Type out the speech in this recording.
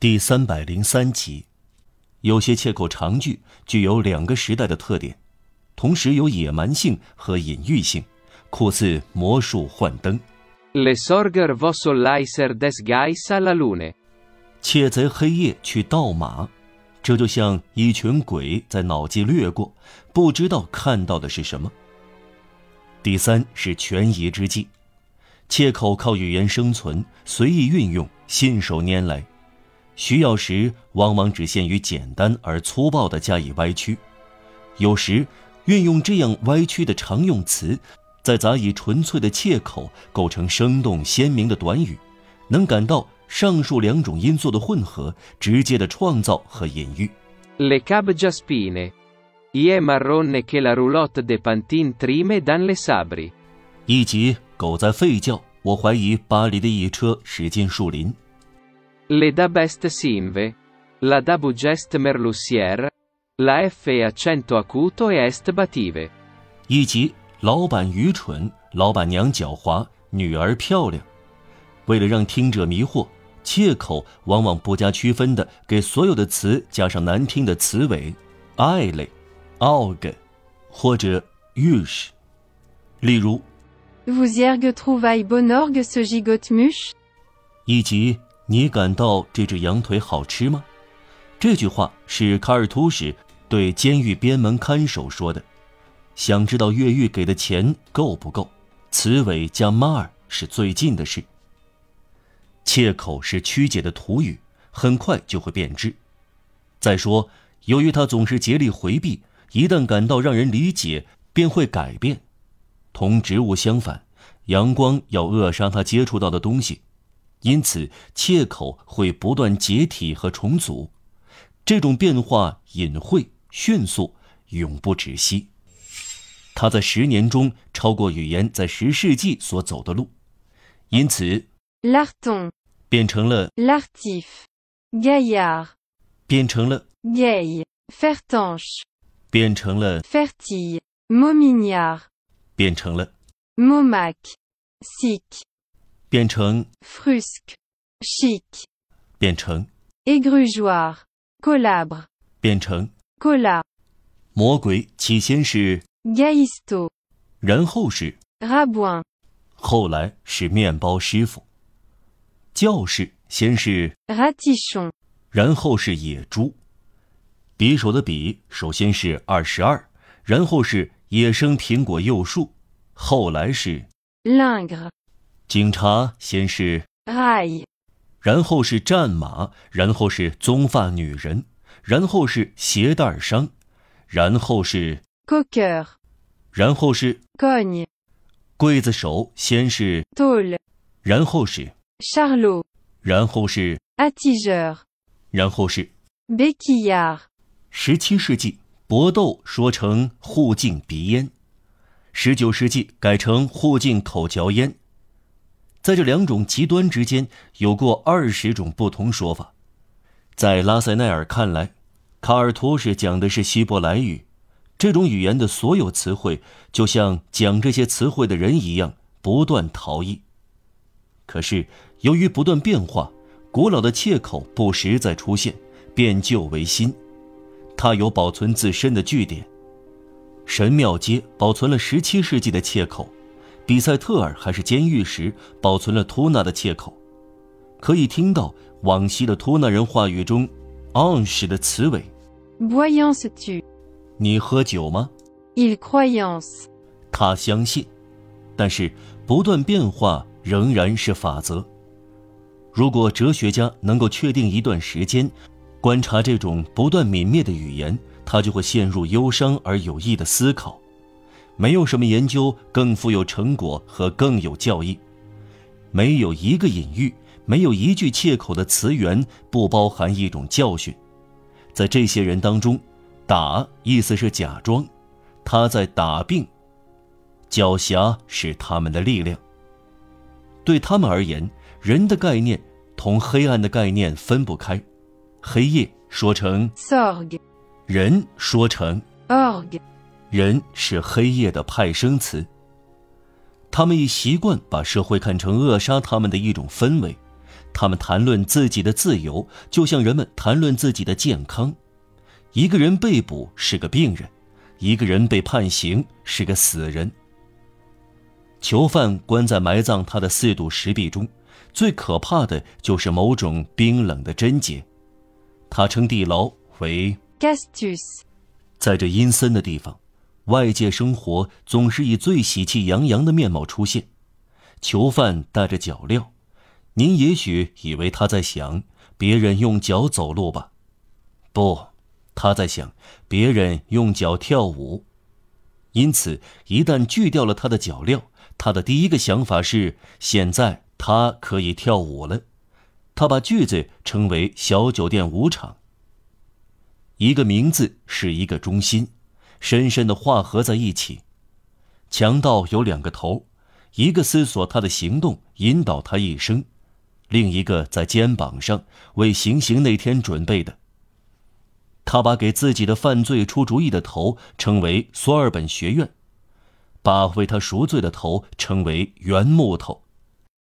第三百零三集，有些切口长句具有两个时代的特点，同时有野蛮性和隐喻性，酷似魔术幻灯。Le sorger vosso leiser des gais alla lune。窃贼黑夜去盗马，这就像一群鬼在脑际掠过，不知道看到的是什么。第三是权宜之计，切口靠语言生存，随意运用，信手拈来。需要时，往往只限于简单而粗暴地加以歪曲；有时，运用这样歪曲的常用词，再杂以纯粹的切口，构成生动鲜明的短语，能感到上述两种因素的混合，直接的创造和隐喻。Le cabgia spine, ie marrone che la roulotte de pantin trime dan le sabri。以及狗在吠叫，我怀疑巴黎的一车驶进树林。Le da best sinve, la da bugest merlussier, la f è accento acuto e est bative。以及老板愚蠢，老板娘狡猾，女儿漂亮。为了让听者迷惑，切口往往不加区分的给所有的词加上难听的词尾，i 类，aug，或者 ush。例如，Vous ergue trouvaille bonorgue ce gigot muche？以及。你感到这只羊腿好吃吗？这句话是卡尔图什对监狱边门看守说的。想知道越狱给的钱够不够？词尾加马尔是最近的事。切口是曲解的土语，很快就会变质。再说，由于他总是竭力回避，一旦感到让人理解，便会改变。同植物相反，阳光要扼杀他接触到的东西。因此，切口会不断解体和重组，这种变化隐晦、迅速、永不止息。它在十年中超过语言在十世纪所走的路，因此，l'arton 变成了 l'artif，gaillard 变成了 gay，fertanche 变成了 fertile，momignard 变成了 momac，sic。变成 frusque，chic，变成 égrugeoir，colabre，变成 cola。魔鬼起先是 gaisto，然后是 rabouin，后来是面包师傅。教士先是 ratichon，然后是野猪。匕首的匕首先是二十二，然后是野生苹果幼树，后来是 lingre。警察先是 rai，然后是战马，然后是棕发女人，然后是鞋带商，然后是 coqueur，然后是 cogne，刽子手先是 tôle，然后是 charlot，然后是 attigeur，然后是 bequillard。十七世纪，搏斗说成互敬鼻烟；十九世纪改成互敬口嚼烟。在这两种极端之间，有过二十种不同说法。在拉塞奈尔看来，卡尔图什讲的是希伯来语，这种语言的所有词汇就像讲这些词汇的人一样，不断逃逸。可是由于不断变化，古老的切口不时在出现，变旧为新。它有保存自身的据点，神庙街保存了十七世纪的切口。比塞特尔还是监狱时保存了托纳的切口，可以听到往昔的托纳人话语中 “on” 时的词尾。你喝酒吗？Il croyance？他相信。但是不断变化仍然是法则。如果哲学家能够确定一段时间，观察这种不断泯灭的语言，他就会陷入忧伤而有益的思考。没有什么研究更富有成果和更有教义。没有一个隐喻，没有一句切口的词源不包含一种教训。在这些人当中，打意思是假装，他在打病。狡黠是他们的力量。对他们而言，人的概念同黑暗的概念分不开。黑夜说成 sorg，人说成 org。人是黑夜的派生词。他们已习惯把社会看成扼杀他们的一种氛围，他们谈论自己的自由，就像人们谈论自己的健康。一个人被捕是个病人，一个人被判刑是个死人。囚犯关在埋葬他的四堵石壁中，最可怕的就是某种冰冷的贞洁。他称地牢为 Castus。在这阴森的地方，外界生活总是以最喜气洋洋的面貌出现。囚犯带着脚镣。您也许以为他在想别人用脚走路吧？不，他在想别人用脚跳舞。因此，一旦锯掉了他的脚镣，他的第一个想法是：现在他可以跳舞了。他把锯子称为“小酒店舞场”。一个名字是一个中心，深深的化合在一起。强盗有两个头，一个思索他的行动，引导他一生。另一个在肩膀上，为行刑那天准备的。他把给自己的犯罪出主意的头称为索尔本学院，把为他赎罪的头称为圆木头。